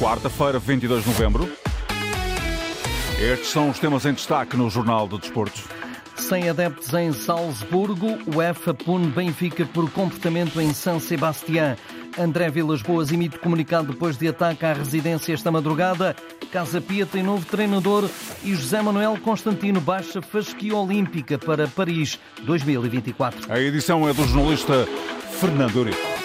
Quarta-feira, 22 de novembro. Estes são os temas em destaque no Jornal do Desporto. Sem adeptos em Salzburgo, o EFA pune Benfica por comportamento em San Sebastián. André Vilas Boas emite comunicado depois de ataque à residência esta madrugada. Casa Pia tem novo treinador e José Manuel Constantino baixa fasquia olímpica para Paris 2024. A edição é do jornalista Fernando Eurico.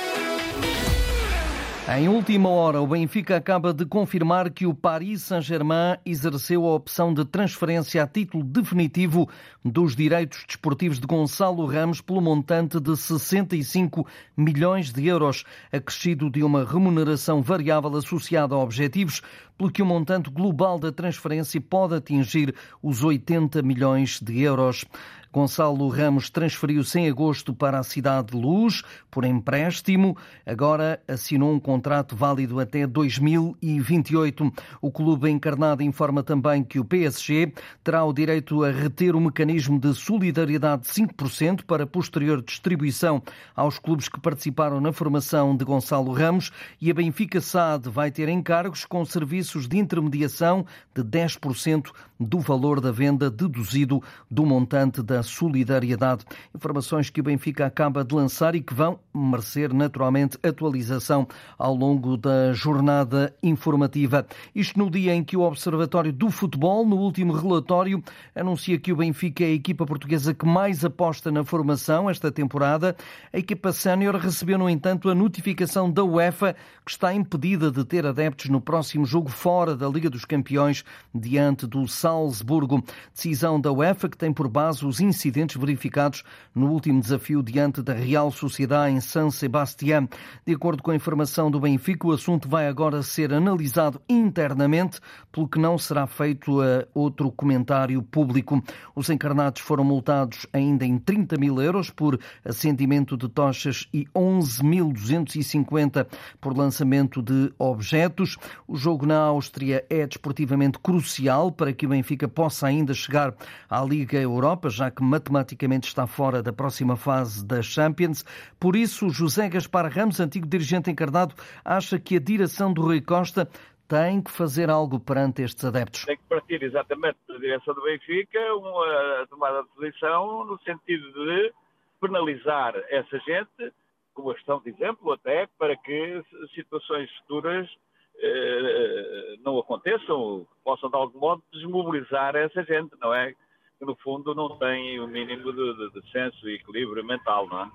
Em última hora, o Benfica acaba de confirmar que o Paris Saint-Germain exerceu a opção de transferência a título definitivo dos direitos desportivos de Gonçalo Ramos pelo montante de 65 milhões de euros, acrescido de uma remuneração variável associada a objetivos, pelo que o montante global da transferência pode atingir os 80 milhões de euros. Gonçalo Ramos transferiu-se em agosto para a Cidade de Luz por empréstimo. Agora assinou um contrato válido até 2028. O clube encarnado informa também que o PSG terá o direito a reter o mecanismo de solidariedade de 5% para posterior distribuição aos clubes que participaram na formação de Gonçalo Ramos e a Benfica SAD vai ter encargos com serviços de intermediação de 10% do valor da venda deduzido do montante da solidariedade. Informações que o Benfica acaba de lançar e que vão merecer naturalmente atualização ao longo da jornada informativa. Isto no dia em que o Observatório do Futebol, no último relatório, anuncia que o Benfica é a equipa portuguesa que mais aposta na formação esta temporada. A equipa sénior recebeu, no entanto, a notificação da UEFA que está impedida de ter adeptos no próximo jogo fora da Liga dos Campeões diante do Salzburgo. Decisão da UEFA que tem por base os incidentes verificados no último desafio diante da Real Sociedade em San Sebastián. De acordo com a informação do Benfica, o assunto vai agora ser analisado internamente, pelo que não será feito eh, outro comentário público. Os encarnados foram multados ainda em 30 mil euros por acendimento de tochas e 11.250 por lançamento de objetos. O jogo na Áustria é desportivamente crucial para que o Benfica possa ainda chegar à Liga Europa, já que matematicamente está fora da próxima fase da Champions. Por isso, José Gaspar Ramos, antigo dirigente encarnado, acha que a direção do Rui Costa tem que fazer algo perante estes adeptos. Tem que partir exatamente da direção do Benfica uma tomada de posição no sentido de penalizar essa gente, como a questão de exemplo até, para que situações futuras eh, não aconteçam, possam de algum modo desmobilizar essa gente, não é? Que no fundo não tem o mínimo de, de, de senso e equilíbrio mental, não é?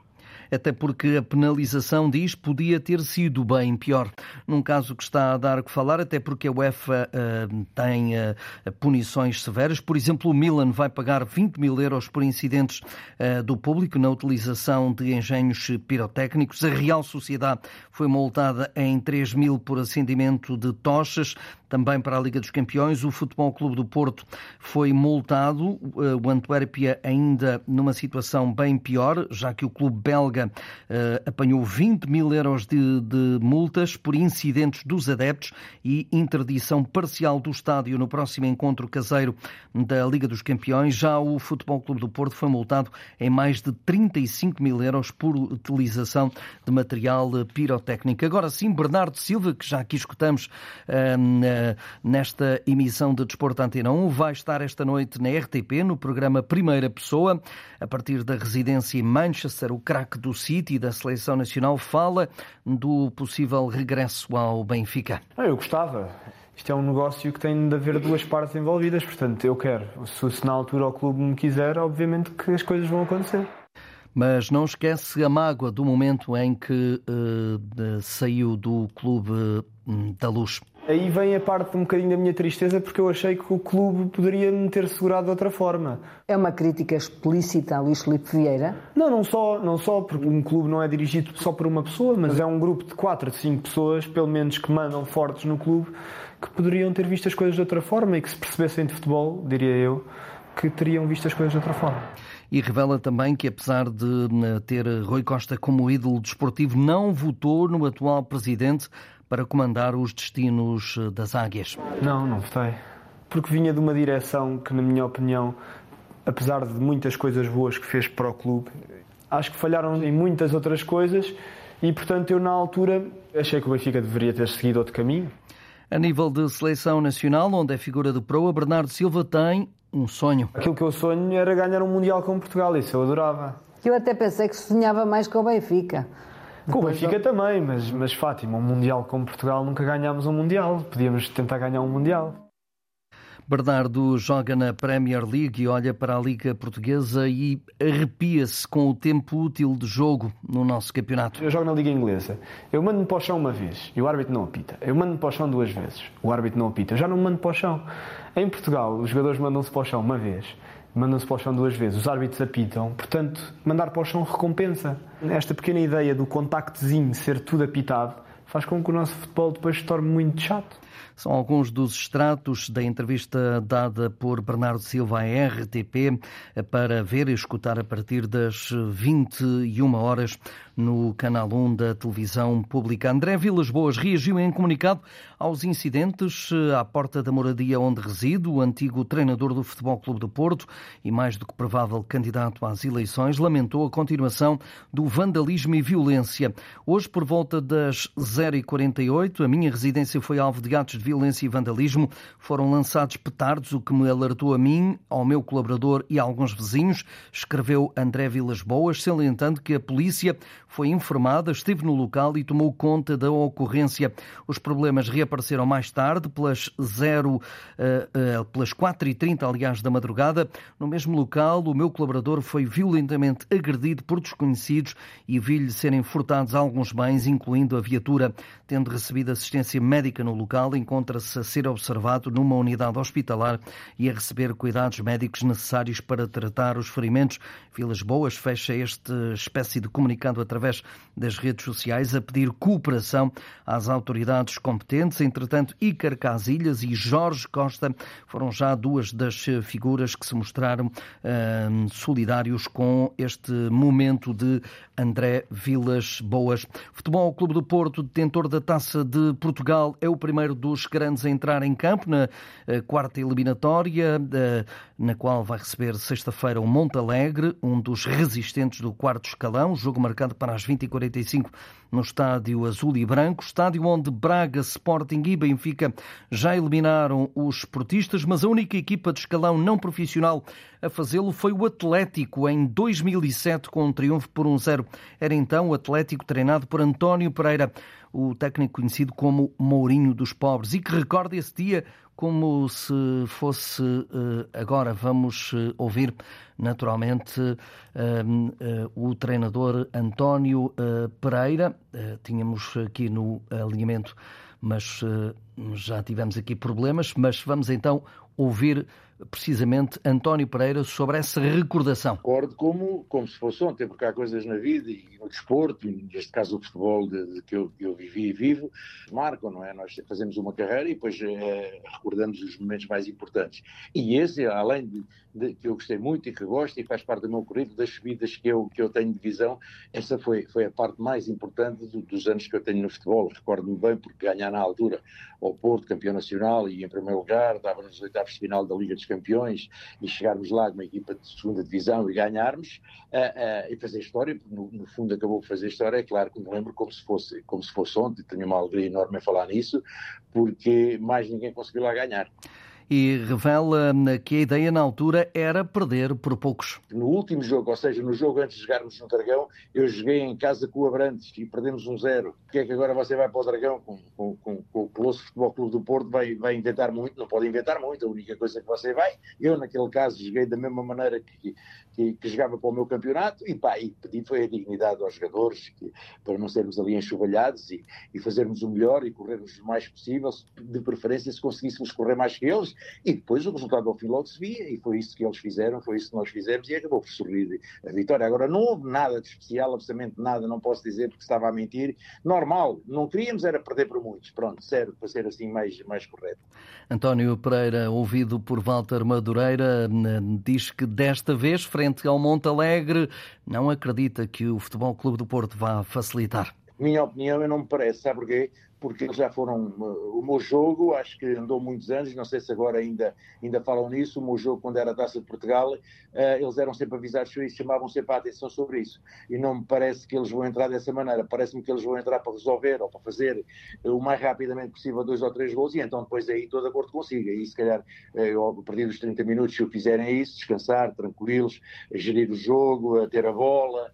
Até porque a penalização diz podia ter sido bem pior. Num caso que está a dar que falar, até porque a UEFA uh, tem uh, punições severas. Por exemplo, o Milan vai pagar 20 mil euros por incidentes uh, do público na utilização de engenhos pirotécnicos. A Real Sociedade foi multada em 3 mil por acendimento de tochas. Também para a Liga dos Campeões, o Futebol Clube do Porto foi multado. O Antuérpia ainda numa situação bem pior, já que o clube belga uh, apanhou 20 mil euros de, de, multas por incidentes dos adeptos e interdição parcial do estádio no próximo encontro caseiro da Liga dos Campeões. Já o Futebol Clube do Porto foi multado em mais de 35 mil euros por utilização de material pirotécnico. Agora sim, Bernardo Silva, que já aqui escutamos uh, nesta emissão de Desporto Antena 1, vai estar esta noite na RTP, no programa Primeira Pessoa, a partir da residência em Manchester, o craque do City e da Seleção Nacional fala do possível regresso ao Benfica. Ah, eu gostava. Isto é um negócio que tem de haver duas partes envolvidas, portanto, eu quero. Se, se na altura o clube me quiser, obviamente que as coisas vão acontecer mas não esquece a mágoa do momento em que uh, saiu do clube uh, da luz. Aí vem a parte um bocadinho da minha tristeza porque eu achei que o clube poderia me ter segurado de outra forma. É uma crítica explícita a Luís Filipe Vieira? Não, não só, não só porque um clube não é dirigido só por uma pessoa, mas é um grupo de quatro, cinco pessoas, pelo menos que mandam fortes no clube, que poderiam ter visto as coisas de outra forma e que se percebessem de futebol, diria eu, que teriam visto as coisas de outra forma e revela também que, apesar de eh, ter Rui Costa como ídolo desportivo, não votou no atual presidente para comandar os destinos eh, das águias? Não, não votei. Porque vinha de uma direção que, na minha opinião, apesar de muitas coisas boas que fez para o clube, acho que falharam em muitas outras coisas e, portanto, eu na altura achei que o Benfica deveria ter seguido outro caminho. A nível de seleção nacional, onde é figura de proa, Bernardo Silva tem um sonho. Aquilo que eu sonho era ganhar um Mundial com Portugal, isso eu adorava. Eu até pensei que sonhava mais com o Benfica. Com o Benfica também, mas, mas Fátima, um Mundial com Portugal, nunca ganhámos um Mundial. Podíamos tentar ganhar um Mundial. Bernardo joga na Premier League e olha para a Liga Portuguesa e arrepia-se com o tempo útil de jogo no nosso campeonato. Eu jogo na Liga Inglesa. Eu mando-me para o chão uma vez e o árbitro não apita. Eu mando-me para o chão duas vezes. O árbitro não apita. Eu já não me mando para o chão. Em Portugal, os jogadores mandam-se para o chão uma vez mandam-se para o chão duas vezes, os árbitros apitam, portanto, mandar para o chão recompensa. Esta pequena ideia do contactozinho ser tudo apitado faz com que o nosso futebol depois se torne muito chato. São alguns dos extratos da entrevista dada por Bernardo Silva à RTP para ver e escutar a partir das 21 horas no canal 1 da televisão pública. André Vilas Boas reagiu em comunicado aos incidentes à porta da moradia onde reside o antigo treinador do Futebol Clube do Porto e mais do que provável candidato às eleições, lamentou a continuação do vandalismo e violência. Hoje, por volta das 0h48, a minha residência foi alvo de atos de violência e vandalismo. Foram lançados petardos, o que me alertou a mim, ao meu colaborador e a alguns vizinhos, escreveu André Vilas Boas, salientando que a polícia foi informada, esteve no local e tomou conta da ocorrência. Os problemas reapareceram mais tarde, pelas, 0, uh, uh, pelas 4h30, aliás, da madrugada. No mesmo local, o meu colaborador foi violentamente agredido por desconhecidos e vi-lhe serem furtados alguns bens, incluindo a viatura. Tendo recebido assistência médica no local, encontra-se a ser observado numa unidade hospitalar e a receber cuidados médicos necessários para tratar os ferimentos. Vilas Boas fecha esta espécie de comunicado através das redes sociais a pedir cooperação às autoridades competentes. Entretanto, Icar Casilhas e Jorge Costa foram já duas das figuras que se mostraram uh, solidários com este momento de André Vilas Boas. Futebol Clube do Porto, detentor da Taça de Portugal, é o primeiro dos grandes a entrar em campo na uh, quarta eliminatória, uh, na qual vai receber sexta-feira o Montalegre, um dos resistentes do quarto escalão, jogo marcado para as 20h45 no Estádio Azul e Branco, estádio onde Braga, Sporting e Benfica já eliminaram os esportistas, mas a única equipa de escalão não profissional a fazê-lo foi o Atlético em 2007 com um triunfo por 1-0. Era então o Atlético treinado por António Pereira, o técnico conhecido como Mourinho dos Pobres, e que recorda esse dia como se fosse agora. Vamos ouvir naturalmente o treinador António Pereira. Tínhamos aqui no alinhamento, mas já tivemos aqui problemas. Mas vamos então ouvir precisamente António Pereira sobre essa recordação. Recordo como, como se fosse ontem, porque há coisas na vida e no desporto, e neste caso o futebol de, de que eu, eu, vivi e vivo, marcam, não é? Nós fazemos uma carreira e depois é, recordamos os momentos mais importantes. E esse, além de, de, que eu gostei muito e que gosto e faz parte do meu currículo, das subidas que eu, que eu tenho de visão, essa foi, foi a parte mais importante do, dos anos que eu tenho no futebol. Recordo-me bem porque ganhar na altura ao Porto, campeão nacional, e em primeiro lugar, dava-nos oitavos de final da Liga dos Campeões e chegarmos lá com uma equipa de segunda divisão e ganharmos uh, uh, e fazer história, no, no, fundo acabou por fazer história, é claro que me lembro como se fosse, como se fosse ontem, tenho uma alegria enorme em falar nisso, porque mais ninguém conseguiu lá ganhar e revela que a ideia na altura era perder por poucos. No último jogo, ou seja, no jogo antes de jogarmos no Dragão, eu joguei em casa com o Abrantes e perdemos um zero. O que é que agora você vai para o Dragão com, com, com, com o Colosso Futebol Clube do Porto? Vai, vai inventar muito? Não pode inventar muito, a única coisa que você vai. Eu, naquele caso, joguei da mesma maneira que, que, que jogava para o meu campeonato e, pá, e pedi foi a dignidade aos jogadores que, para não sermos ali enxovalhados e, e fazermos o melhor e corrermos o mais possível, de preferência se conseguíssemos correr mais que eles e depois o resultado ao fim logo se via, e foi isso que eles fizeram, foi isso que nós fizemos, e acabou por sorrir a vitória. Agora, não houve nada de especial, absolutamente nada, não posso dizer porque estava a mentir. Normal, não queríamos era perder por muitos, pronto, sério, para ser assim mais, mais correto. António Pereira, ouvido por Walter Madureira, diz que desta vez, frente ao Monte Alegre, não acredita que o Futebol Clube do Porto vá facilitar minha opinião, eu não me parece, sabe porquê? Porque eles já foram. O meu jogo, acho que andou muitos anos, não sei se agora ainda, ainda falam nisso. O meu jogo, quando era a taça de Portugal, uh, eles eram sempre avisados sobre isso, chamavam sempre a atenção sobre isso. E não me parece que eles vão entrar dessa maneira. Parece-me que eles vão entrar para resolver ou para fazer o mais rapidamente possível dois ou três gols e então depois aí de acordo consigo. Aí, se calhar, uh, a partir dos 30 minutos, se o fizerem isso, descansar, tranquilos, gerir o jogo, a ter a bola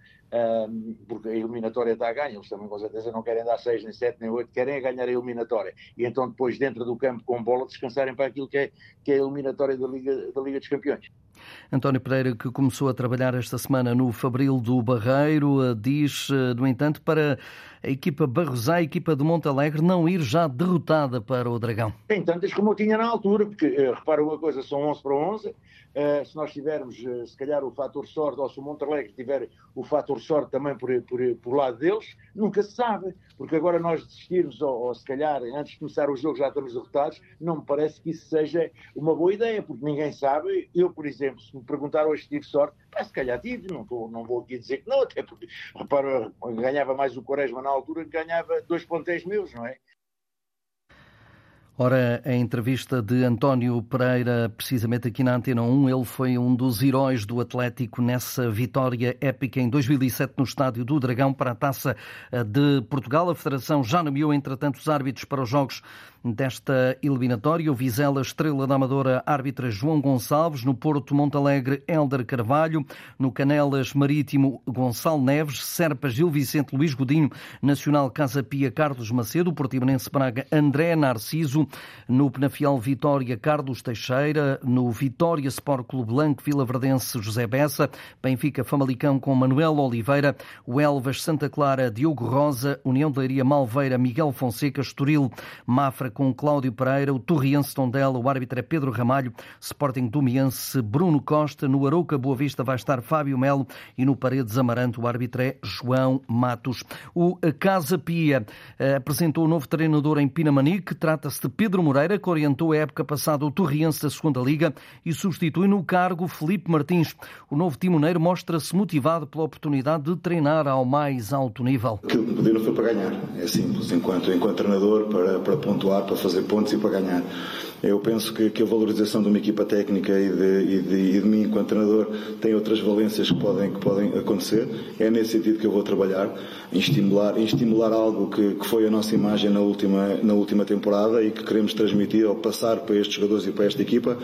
porque a eliminatória está a ganho, eles também com certeza não querem dar 6, nem 7, nem 8, querem é ganhar a eliminatória. E então depois dentro do campo com bola descansarem para aquilo que é, que é a eliminatória da Liga, da Liga dos Campeões. António Pereira, que começou a trabalhar esta semana no Fabril do Barreiro, eh, diz, eh, no entanto, para a equipa Barrosá, a equipa do Monte Alegre, não ir já derrotada para o Dragão. Tem tantas como eu tinha na altura, porque uh, repara uma coisa, são 11 para 11, uh, se nós tivermos, uh, se calhar, o fator sorte, ou se o Monte Alegre tiver o fator sorte também por, por, por lado deles, nunca se sabe, porque agora nós desistirmos, ou, ou se calhar, antes de começar o jogo já estamos derrotados, não me parece que isso seja uma boa ideia, porque ninguém sabe, eu, por exemplo, se me perguntar hoje tive sorte, mas se calhar tive, não, tô, não vou aqui dizer que não, até porque, repara, ganhava mais o Quaresma na altura que ganhava dois pontéis meus, não é? Ora, a entrevista de António Pereira, precisamente aqui na Antena 1, ele foi um dos heróis do Atlético nessa vitória épica em 2007 no Estádio do Dragão para a Taça de Portugal. A Federação já nomeou, entretanto, os árbitros para os jogos desta eliminatória. O Vizela, estrela da Amadora, árbitra João Gonçalves. No Porto, Montalegre, Helder Carvalho. No Canelas Marítimo, Gonçalo Neves. Serpa, Gil Vicente, Luís Godinho. Nacional Casa Pia, Carlos Macedo. Portimonense Braga, André Narciso. No Penafiel Vitória, Carlos Teixeira. No Vitória Sport Clube Blanco, Vila Verdense, José Bessa. Benfica Famalicão com Manuel Oliveira. O Elvas Santa Clara, Diogo Rosa. União de Leiria Malveira, Miguel Fonseca. Estoril, Mafra com Cláudio Pereira, o Torriense Tondela, o árbitro é Pedro Ramalho, Sporting Domiense Bruno Costa, no Arouca Boa Vista vai estar Fábio Melo e no Paredes Amarante o árbitro é João Matos. O Casa Pia eh, apresentou o novo treinador em Pinamanique, trata-se de Pedro Moreira, que orientou a época passada o Torriense da Segunda Liga e substitui no cargo Felipe Martins. O novo timoneiro mostra-se motivado pela oportunidade de treinar ao mais alto nível. Aquilo que me pediram foi para ganhar, é simples, enquanto, enquanto treinador, para, para pontuar para fazer pontos e para ganhar. Eu penso que, que a valorização de uma equipa técnica e de, e, de, e de, mim enquanto treinador tem outras valências que podem, que podem acontecer. É nesse sentido que eu vou trabalhar, em estimular, em estimular algo que, que foi a nossa imagem na última, na última temporada e que queremos transmitir ou passar para estes jogadores e para esta equipa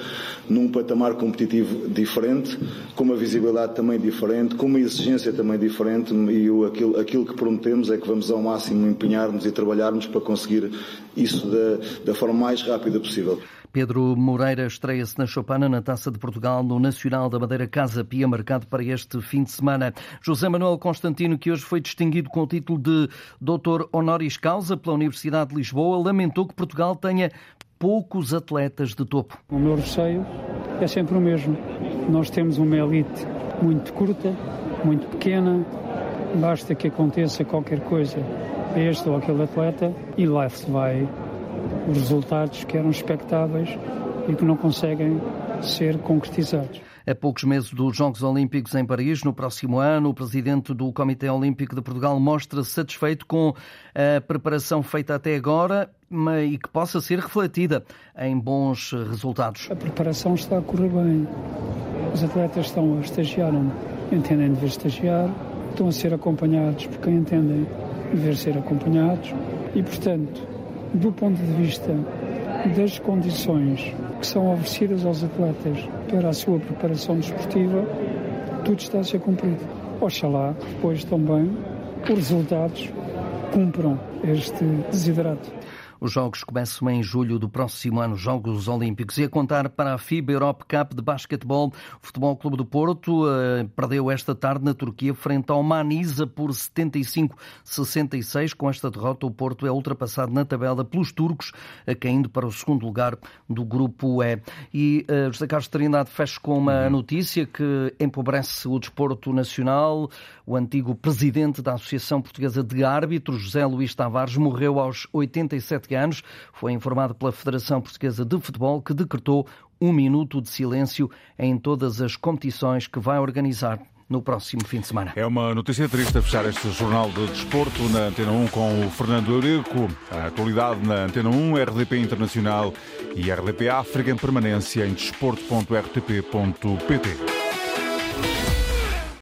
num patamar competitivo diferente, com uma visibilidade também diferente, com uma exigência também diferente e o, aquilo, aquilo que prometemos é que vamos ao máximo empenhar-nos e trabalharmos para conseguir isso da, da forma mais rápida possível. Pedro Moreira estreia-se na Chopana na Taça de Portugal no Nacional da Madeira Casa Pia, marcado para este fim de semana. José Manuel Constantino, que hoje foi distinguido com o título de Doutor Honoris Causa pela Universidade de Lisboa, lamentou que Portugal tenha poucos atletas de topo. O meu receio é sempre o mesmo. Nós temos uma elite muito curta, muito pequena, basta que aconteça qualquer coisa a este ou aquele atleta e lá se vai os resultados que eram expectáveis e que não conseguem ser concretizados. A poucos meses dos Jogos Olímpicos em Paris, no próximo ano, o presidente do Comitê Olímpico de Portugal mostra-se satisfeito com a preparação feita até agora e que possa ser refletida em bons resultados. A preparação está a correr bem. Os atletas estão a estagiar, entendem dever estagiar, estão a ser acompanhados por quem entendem dever ser acompanhados e, portanto, do ponto de vista das condições que são oferecidas aos atletas para a sua preparação desportiva, tudo está a ser cumprido. Oxalá depois também os resultados cumpram este desidrato. Os Jogos começam em julho do próximo ano, Jogos Olímpicos. E a contar para a FIBA Europe Cup de basquetebol, o Futebol Clube do Porto uh, perdeu esta tarde na Turquia frente ao Manisa por 75-66. Com esta derrota, o Porto é ultrapassado na tabela pelos turcos, uh, caindo para o segundo lugar do grupo E. E uh, José Carlos Trindade fecha com uma uhum. notícia que empobrece o desporto nacional. O antigo presidente da Associação Portuguesa de Árbitros, José Luís Tavares, morreu aos 87 anos. Foi informado pela Federação Portuguesa de Futebol que decretou um minuto de silêncio em todas as competições que vai organizar no próximo fim de semana. É uma notícia triste a fechar este jornal de desporto na Antena 1 com o Fernando Eurico. A atualidade na Antena 1, RDP Internacional e RDP África em permanência em desporto.rtp.pt.